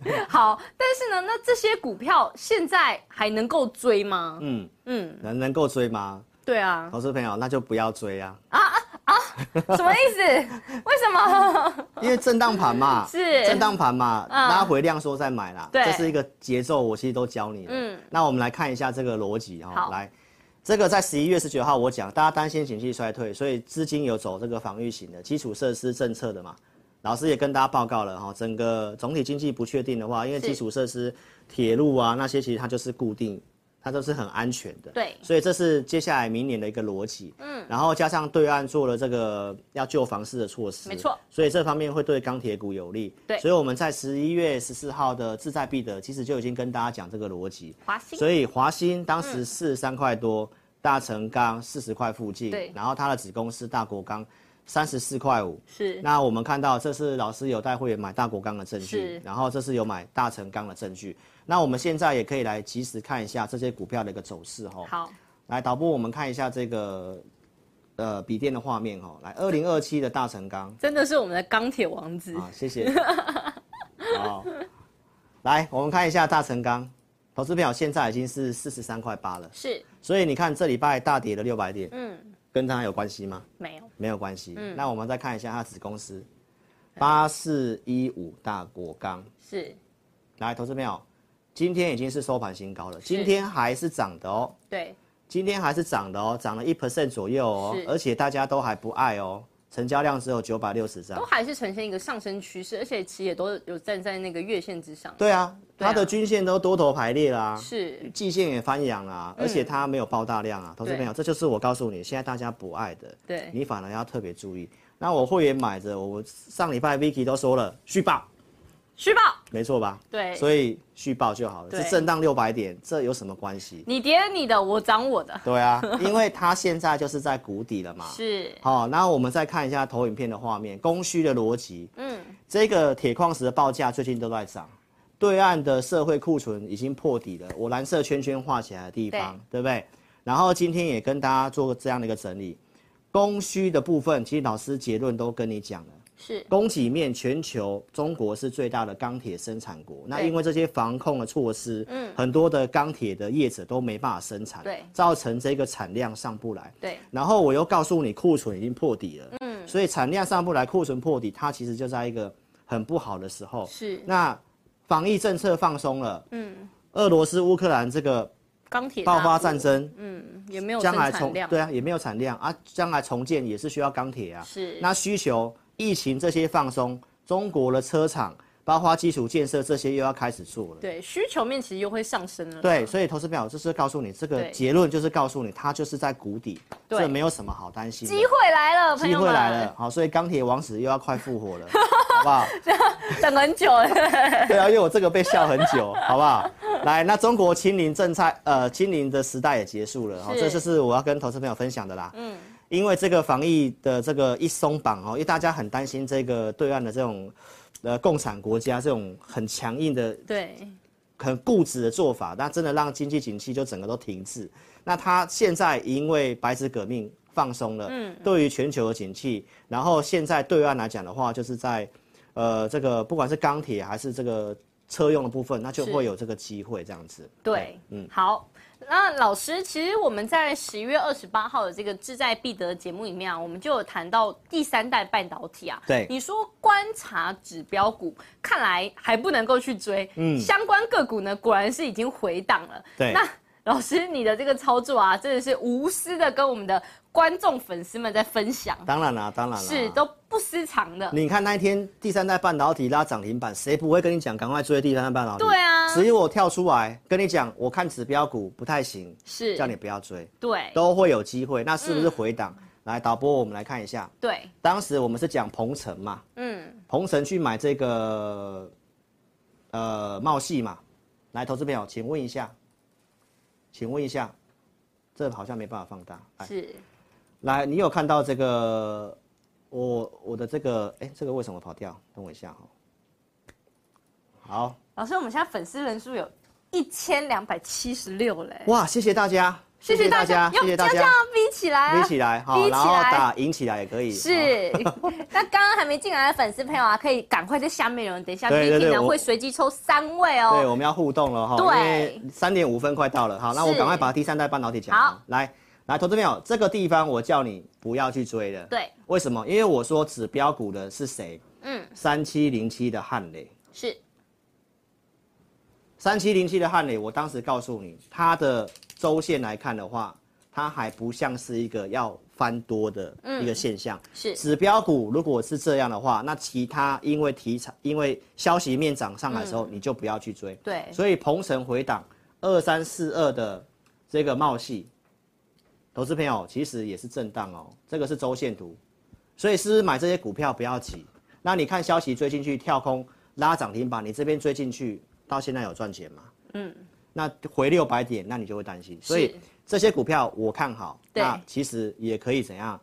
对，[laughs] 好，但是呢，那这些股票现在还能够追吗？嗯。嗯，能能够追吗？对啊，投资朋友那就不要追啊！啊啊啊！什么意思？[laughs] 为什么？因为震荡盘嘛，[laughs] 是震荡盘嘛，拉回量缩再买啦。对，这是一个节奏，我其实都教你了。嗯，那我们来看一下这个逻辑哈。好，来，这个在十一月十九号我讲，大家担心经济衰退，所以资金有走这个防御型的基础设施政策的嘛。老师也跟大家报告了哈，整个总体经济不确定的话，因为基础设施、铁路啊那些，其实它就是固定。它都是很安全的，对，所以这是接下来明年的一个逻辑，嗯，然后加上对岸做了这个要救房市的措施，没错，所以这方面会对钢铁股有利，对，所以我们在十一月十四号的志在必得，其实就已经跟大家讲这个逻辑，华兴，所以华兴当时四十三块多，嗯、大成钢四十块附近，对，然后它的子公司大国钢三十四块五，是，那我们看到这是老师有带会员买大国钢的证据，然后这是有买大成钢的证据。那我们现在也可以来及时看一下这些股票的一个走势哈。好，来导播，我们看一下这个呃笔电的画面哈。来，二零二七的大成钢，真的是我们的钢铁王子啊！谢谢。[laughs] 好，来我们看一下大成钢，投资票现在已经是四十三块八了。是。所以你看这礼拜大跌了六百点，嗯，跟它有关系吗？没有，没有关系。嗯。那我们再看一下它子公司，八四一五大国钢是。来，投资票。今天已经是收盘新高了，今天还是涨的哦。对，今天还是涨的哦，涨了一 percent 左右哦，而且大家都还不爱哦，成交量只有九百六十张，都还是呈现一个上升趋势，而且其实也都有站在那个月线之上。对啊，它的均线都多头排列啦，是，季线也翻阳啦，而且它没有爆大量啊，投资朋友，这就是我告诉你，现在大家不爱的，对，你反而要特别注意。那我会员买着，我上礼拜 Vicky 都说了，续报。续报没错吧？对，所以续报就好了。是震荡六百点，这有什么关系？你跌你的，我涨我的。对啊，因为它现在就是在谷底了嘛。是。好，然后我们再看一下投影片的画面，供需的逻辑。嗯。这个铁矿石的报价最近都在涨，对岸的社会库存已经破底了。我蓝色圈圈画起来的地方，对，对不对？然后今天也跟大家做这样的一个整理，供需的部分，其实老师结论都跟你讲了。是供给面，全球中国是最大的钢铁生产国。那因为这些防控的措施，嗯，很多的钢铁的业者都没办法生产，对，造成这个产量上不来，对。然后我又告诉你库存已经破底了，嗯，所以产量上不来，库存破底，它其实就在一个很不好的时候。是。那防疫政策放松了，嗯，俄罗斯乌克兰这个钢铁爆发战争，嗯，也没有将来重对啊，也没有产量啊，将来重建也是需要钢铁啊，是。那需求。疫情这些放松，中国的车厂，包括基础建设这些又要开始做了。对，需求面其实又会上升了。对，所以投资朋友就是告诉你这个结论，就是告诉你它就是在谷底，对，这没有什么好担心。机会来了，机会来了，好，所以钢铁王子又要快复活了，[laughs] 好不好？等很久了。[laughs] 对啊，因为我这个被笑很久，好不好？来，那中国清零政策，呃，清零的时代也结束了，好，这就是我要跟投资朋友分享的啦。嗯。因为这个防疫的这个一松绑哦，因为大家很担心这个对岸的这种，呃，共产国家这种很强硬的、对，很固执的做法，那真的让经济景气就整个都停滞。那他现在因为白纸革命放松了，嗯，对于全球的景气，然后现在对岸来讲的话，就是在，呃，这个不管是钢铁还是这个车用的部分，那就会有这个机会这样子。对，嗯，好。那老师，其实我们在十一月二十八号的这个志在必得节目里面啊，我们就有谈到第三代半导体啊。对，你说观察指标股，看来还不能够去追。嗯，相关个股呢，果然是已经回档了。对，那老师你的这个操作啊，真的是无私的跟我们的。观众粉丝们在分享，当然啦，当然啦，是都不失常的。你看那一天第三代半导体拉涨停板，谁不会跟你讲赶快追第三代半导体？对啊，只有我跳出来跟你讲，我看指标股不太行，是叫你不要追。对，都会有机会，那是不是回档？嗯、来导播，我们来看一下。对，当时我们是讲鹏程嘛，嗯，鹏程去买这个呃茂系嘛，来，投资朋友，请问一下，请问一下，这好像没办法放大，是。来，你有看到这个？我我的这个，哎，这个为什么跑掉？等我一下哈。好，老师，我们现在粉丝人数有一千两百七十六嘞。哇，谢谢大家，谢谢大家，谢谢大家。比起来，比起来，好，然后打赢起来也可以。是。[laughs] 那刚刚还没进来的粉丝朋友啊，可以赶快在下面有人，等一下 Vicky 呢会随机抽三位哦。对，我们要互动了哈。对。三点五分快到了，好，那我赶快把第三代半导体讲。好，来。来，投资朋友，这个地方我叫你不要去追了。对，为什么？因为我说指标股的是谁？嗯，三七零七的汉磊是。三七零七的汉磊，我当时告诉你，它的周线来看的话，它还不像是一个要翻多的一个现象。嗯、是。指标股如果是这样的话，那其他因为题材、因为消息面涨上来的时候，嗯、你就不要去追。对。所以鹏程回档二三四二的这个茂矽。投资朋友其实也是震荡哦，这个是周线图，所以是买这些股票不要急。那你看消息追进去跳空拉涨停板，你这边追进去到现在有赚钱吗？嗯，那回六百点，那你就会担心。所以这些股票我看好，那其实也可以怎样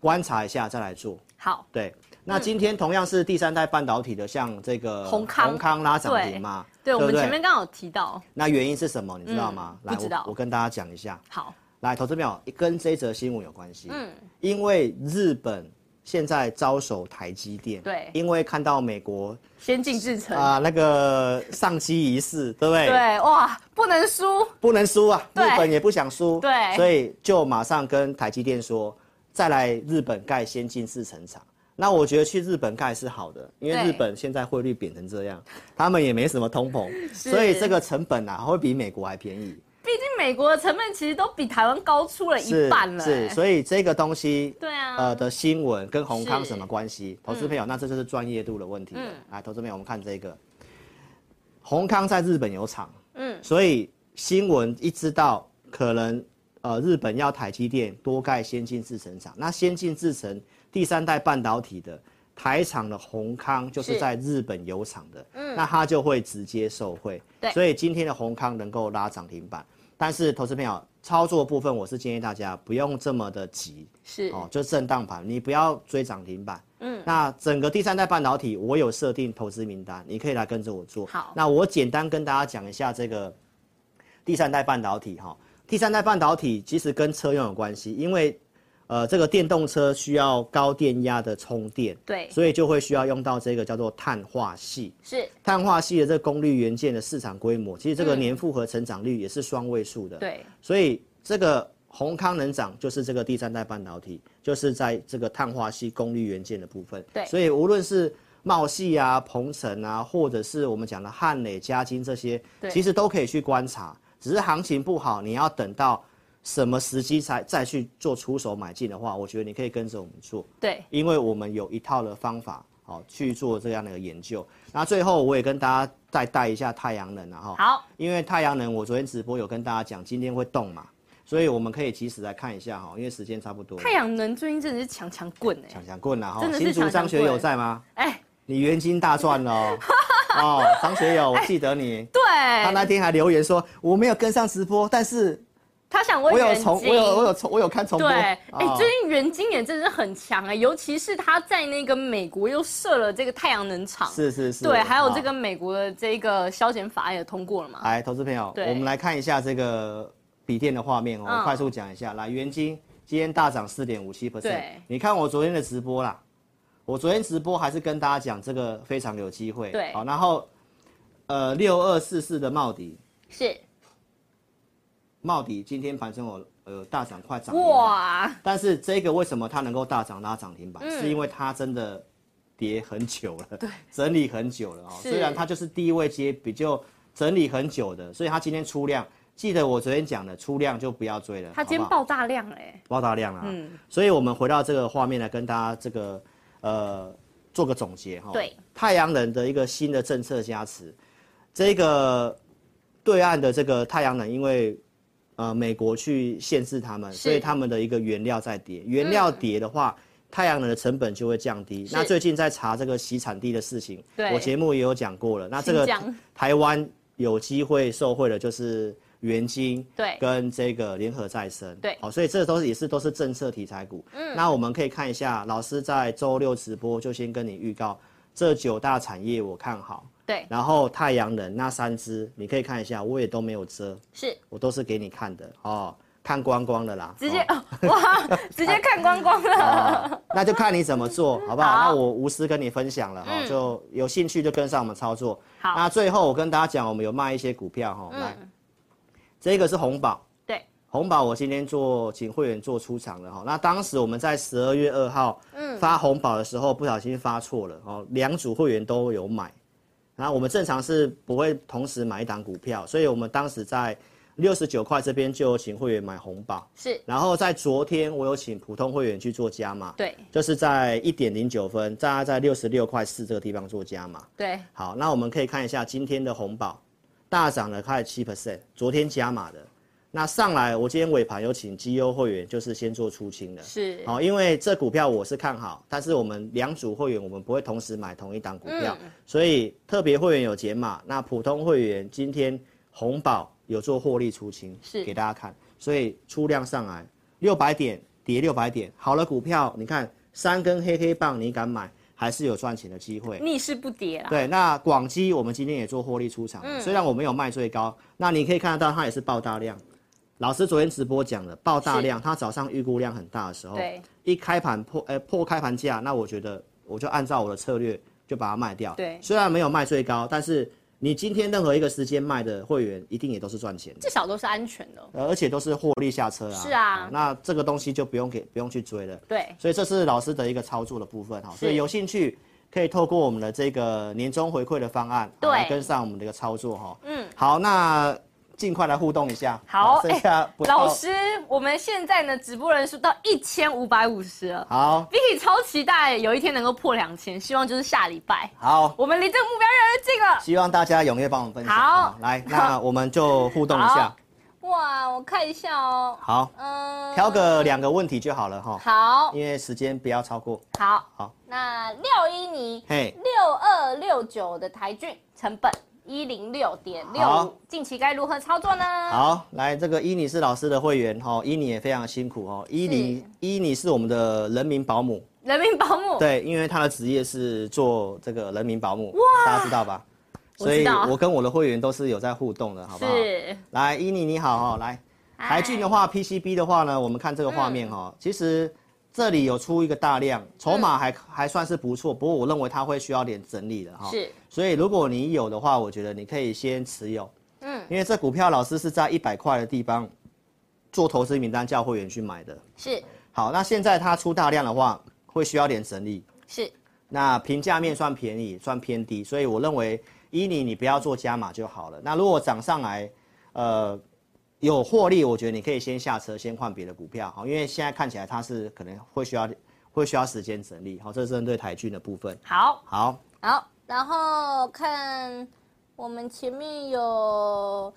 观察一下再来做。好，对。那今天同样是第三代半导体的，像这个宏康，宏康拉涨停嘛？对，我们前面刚好提到。那原因是什么？你知道吗？不知道。我跟大家讲一下。好。来，投资朋友，跟这则新闻有关系。嗯，因为日本现在招手台积电。对。因为看到美国先进制程啊，那个上机仪式，对不对？对，哇，不能输。不能输啊！日本也不想输。对。所以就马上跟台积电说，再来日本盖先进制程厂。那我觉得去日本盖是好的，因为日本现在汇率贬成这样，他们也没什么通膨，[laughs] 所以这个成本啊会比美国还便宜。毕竟美国的成本其实都比台湾高出了一半了，是，所以这个东西，对啊，呃的新闻跟宏康什么关系？投资朋友，那这就是专业度的问题了。来，投资朋友，我们看这个，宏康在日本有厂，嗯，所以新闻一知道，可能呃日本要台积电多盖先进制程厂，那先进制程第三代半导体的台厂的宏康就是在日本有厂的，嗯，那它就会直接受惠，对，所以今天的宏康能够拉涨停板。但是，投资朋友操作部分，我是建议大家不用这么的急，是哦，就震荡盘，你不要追涨停板。嗯，那整个第三代半导体，我有设定投资名单，你可以来跟着我做。好，那我简单跟大家讲一下这个第三代半导体哈。第三代半导体其实跟车用有关系，因为呃，这个电动车需要高电压的充电，对，所以就会需要用到这个叫做碳化矽。是碳化矽的这个功率元件的市场规模，其实这个年复合成长率也是双位数的。对，所以这个宏康能涨就是这个第三代半导体，就是在这个碳化矽功率元件的部分。对，所以无论是茂矽啊、鹏程啊，或者是我们讲的汉磊、嘉晶这些，其实都可以去观察。只是行情不好，你要等到。什么时机才再去做出手买进的话，我觉得你可以跟着我们做，对，因为我们有一套的方法，好去做这样的研究。那最后我也跟大家再带一下太阳能啊，哈，好，因为太阳能我昨天直播有跟大家讲，今天会动嘛，所以我们可以及时来看一下哈，因为时间差不多。太阳能最近真的是强强棍哎，强强棍啊哈。新竹张学友在吗？哎、欸，你元金大赚哦，[laughs] 哦，张学友，我记得你，欸、对，他那天还留言说我没有跟上直播，但是。他想问我有我有我有我有看重播。对，哎、欸，最近元晶也真的是很强哎，尤其是他在那个美国又设了这个太阳能厂。是是是。对，还有这个美国的这个消减法也通过了嘛？来，投资朋友，我们来看一下这个笔电的画面哦，我快速讲一下。嗯、来，元晶今天大涨四点五七 percent。对。你看我昨天的直播啦，我昨天直播还是跟大家讲这个非常有机会。对。好，然后呃六二四四的茂迪是。茂迪今天盘中有呃大涨快涨停，哇！但是这个为什么它能够大涨拉涨停板？嗯、是因为它真的跌很久了，对，整理很久了哦。虽然它就是第一位接比较整理很久的，所以它今天出量，记得我昨天讲的出量就不要追了。它今天爆大量哎，爆大量啊！嗯，所以我们回到这个画面来跟大家这个呃做个总结哈。对，太阳能的一个新的政策加持，这个对岸的这个太阳能因为。呃，美国去限制他们，所以他们的一个原料在跌，原料跌的话，嗯、太阳能的成本就会降低。那最近在查这个洗产地的事情，我节目也有讲过了。那这个台湾有机会受惠的，就是元晶，对，跟这个联合再生，对，好，所以这都是也是都是政策题材股。嗯，那我们可以看一下，老师在周六直播就先跟你预告，这九大产业我看好。对，然后太阳能那三只，你可以看一下，我也都没有遮，是。我都是给你看的哦，看光光的啦，直接、哦、[laughs] 哇，直接看光光了、[laughs] 哦，那就看你怎么做，[laughs] 好不好？好，那我无私跟你分享了哈、嗯，就有兴趣就跟上我们操作。好，那最后我跟大家讲，我们有卖一些股票哈、嗯，来，这个是红宝，对，红宝我今天做请会员做出场了哈，那当时我们在十二月二号发红宝的时候，不小心发错了哦，两组会员都有买。那我们正常是不会同时买一档股票，所以我们当时在六十九块这边就有请会员买红宝，是。然后在昨天我有请普通会员去做加码，对，就是在一点零九分，大家在六十六块四这个地方做加码，对。好，那我们可以看一下今天的红宝大涨了快七 percent，昨天加码的。那上来，我今天尾盘有请绩优会员，就是先做出清的，是，好，因为这股票我是看好，但是我们两组会员我们不会同时买同一档股票，嗯、所以特别会员有减码，那普通会员今天红宝有做获利出清，是给大家看，所以出量上来六百点跌六百点，好了股票你看三根黑黑棒你敢买，还是有赚钱的机会，逆势不跌啦。对，那广基我们今天也做获利出场，嗯，虽然我没有卖最高，那你可以看得到它也是爆大量。老师昨天直播讲了爆大量，他早上预估量很大的时候，对，一开盘破，呃、欸，破开盘价，那我觉得我就按照我的策略就把它卖掉。对，虽然没有卖最高，但是你今天任何一个时间卖的会员，一定也都是赚钱的，至少都是安全的，而且都是获利下车啊。是啊，那这个东西就不用给不用去追了。对，所以这是老师的一个操作的部分哈，所以有兴趣可以透过我们的这个年终回馈的方案，对，来跟上我们的一个操作哈。嗯，好，那。尽快来互动一下。好，剩下、欸、老师，我们现在呢直播人数到一千五百五十了。好，Vicky 超期待有一天能够破两千，希望就是下礼拜。好，我们离这个目标越来越近了。希望大家踊跃帮我们分享。好，来，那我们就互动一下。哇，我看一下哦。好，嗯，挑个两个问题就好了哈。好，因为时间不要超过。好，好，那廖一妮，嘿，六二六九的台郡成本。一零六点六五，近期该如何操作呢？好，来这个伊妮是老师的会员哈，伊妮也非常辛苦哦。伊妮伊妮是我们的人民保姆，人民保姆对，因为他的职业是做这个人民保姆，哇，大家知道吧？所以我跟我的会员都是有在互动的，好不好？是。来，伊妮你好哈，来台俊的话，PCB 的话呢，我们看这个画面哈，嗯、其实这里有出一个大量，筹码还、嗯、还算是不错，不过我认为它会需要点整理的哈。是，所以如果你有的话，我觉得你可以先持有。嗯，因为这股票老师是在一百块的地方做投资名单叫会员去买的。是，好，那现在它出大量的话，会需要点整理。是，那评价面算便宜，算偏低，所以我认为依你你不要做加码就好了。那如果涨上来，呃。有获利，我觉得你可以先下车，先换别的股票，好，因为现在看起来它是可能会需要会需要时间整理，好，这是针对台郡的部分。好，好，好，然后看我们前面有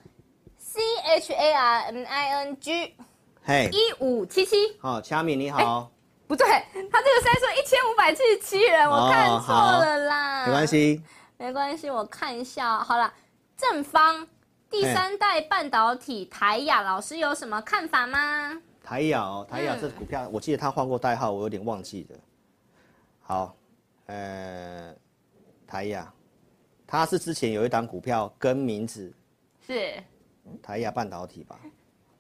C H A R M I N G，嘿，一五七七，好，佳敏你好，不对，他这个是在说一千五百七十七人，我看错了啦，没关系，没关系，我看一下，好了，正方。第三代半导体台亚老师有什么看法吗？台亚哦，台亚这股票，我记得他换过代号，我有点忘记了。好，呃，台亚，他是之前有一档股票跟名字是台亚半导体吧？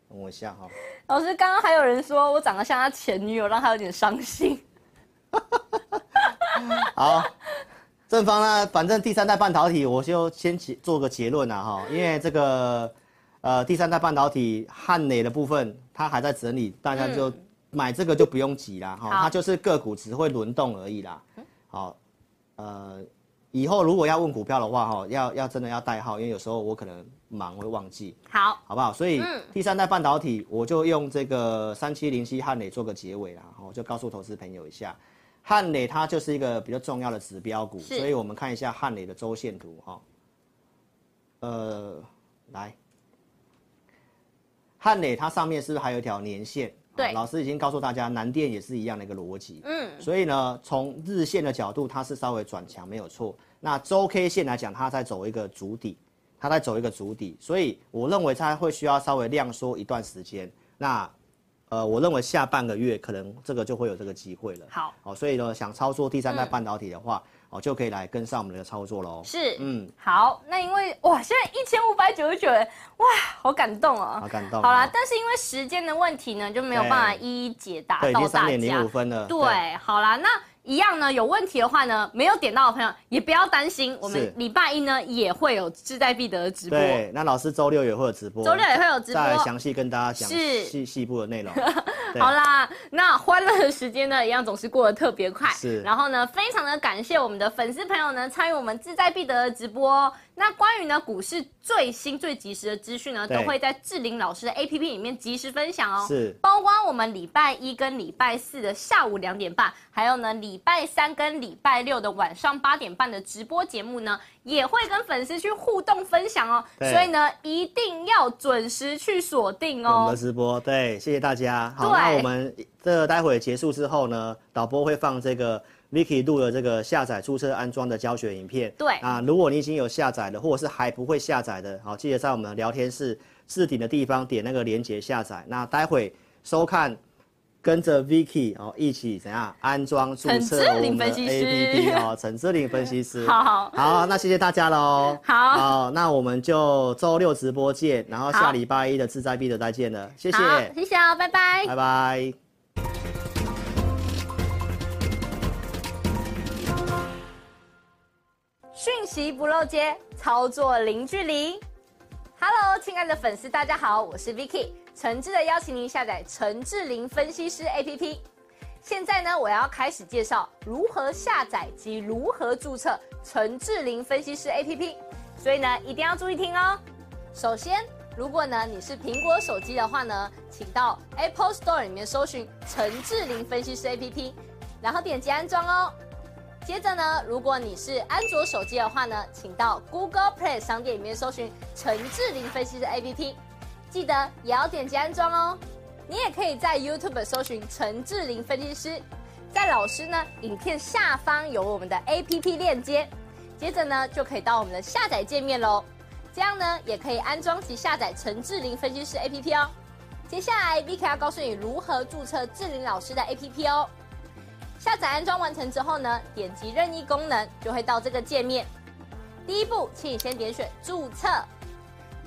等我一下哈。老师，刚刚还有人说我长得像他前女友，让他有点伤心。[laughs] 好。正方呢，反正第三代半导体，我就先做个结论了哈，因为这个，呃，第三代半导体汉磊的部分，它还在整理，大家就买这个就不用急啦哈，它就是个股只会轮动而已啦。好，呃，以后如果要问股票的话哈，要要真的要代号，因为有时候我可能忙会忘记。好，好不好？所以第三代半导体，我就用这个三七零七汉磊做个结尾啦，我就告诉投资朋友一下。汉磊它就是一个比较重要的指标股，所以我们看一下汉磊的周线图哈。呃，来，汉磊它上面是不是还有一条年线？对，老师已经告诉大家，南电也是一样的一个逻辑。嗯，所以呢，从日线的角度，它是稍微转强没有错。那周 K 线来讲，它在走一个主底，它在走一个主底，所以我认为它会需要稍微量缩一段时间。那呃，我认为下半个月可能这个就会有这个机会了。好，哦，所以呢，想操作第三代半导体的话，哦、嗯，就可以来跟上我们的操作喽。是，嗯，好，那因为哇，现在一千五百九十九元，哇，好感动哦，好感动。好啦，但是因为时间的问题呢，就没有办法一一解答到大家。对，已经三点零五分了。对，对好啦，那。一样呢，有问题的话呢，没有点到的朋友也不要担心，我们礼拜一呢也会有志在必得的直播。对，那老师周六也会有直播，周六也会有直播，再详细跟大家讲细细部的内容。[laughs] 好啦，那欢乐的时间呢，一样总是过得特别快。是，然后呢，非常的感谢我们的粉丝朋友呢参与我们志在必得的直播。那关于呢股市最新最及时的资讯呢，都会在志玲老师的 APP 里面及时分享哦。是，包括我们礼拜一跟礼拜四的下午两点半，还有呢礼拜三跟礼拜六的晚上八点半的直播节目呢，也会跟粉丝去互动分享哦。所以呢，一定要准时去锁定哦。我们的直播，对，谢谢大家。好，那我们这待会结束之后呢，导播会放这个。Vicky 录的这个下载、注册、安装的教学影片。对啊，如果你已经有下载的，或者是还不会下载的，好，记得在我们的聊天室置顶的地方点那个连接下载。那待会收看，跟着 Vicky 哦一起怎样安装、注册我们的 APP 哦，陈志玲分析师。[laughs] 好好好，那谢谢大家喽。好，好，那我们就周六直播见，然后下礼拜一的志在必得再见了。谢谢，谢谢哦，拜拜，拜拜。讯息不漏接，操作零距离。Hello，亲爱的粉丝，大家好，我是 Vicky，诚挚的邀请您下载陈志霖分析师 APP。现在呢，我要开始介绍如何下载及如何注册陈志霖分析师 APP，所以呢，一定要注意听哦。首先，如果呢你是苹果手机的话呢，请到 Apple Store 里面搜寻陈志霖分析师 APP，然后点击安装哦。接着呢，如果你是安卓手机的话呢，请到 Google Play 商店里面搜寻陈志霖分析师 APP，记得也要点击安装哦。你也可以在 YouTube 搜寻陈志霖分析师，在老师呢影片下方有我们的 APP 链接，接着呢就可以到我们的下载界面喽。这样呢也可以安装及下载陈志霖分析师 APP 哦。接下来 Vicky 要告诉你如何注册志霖老师的 APP 哦。下载安装完成之后呢，点击任意功能就会到这个界面。第一步，请你先点选注册。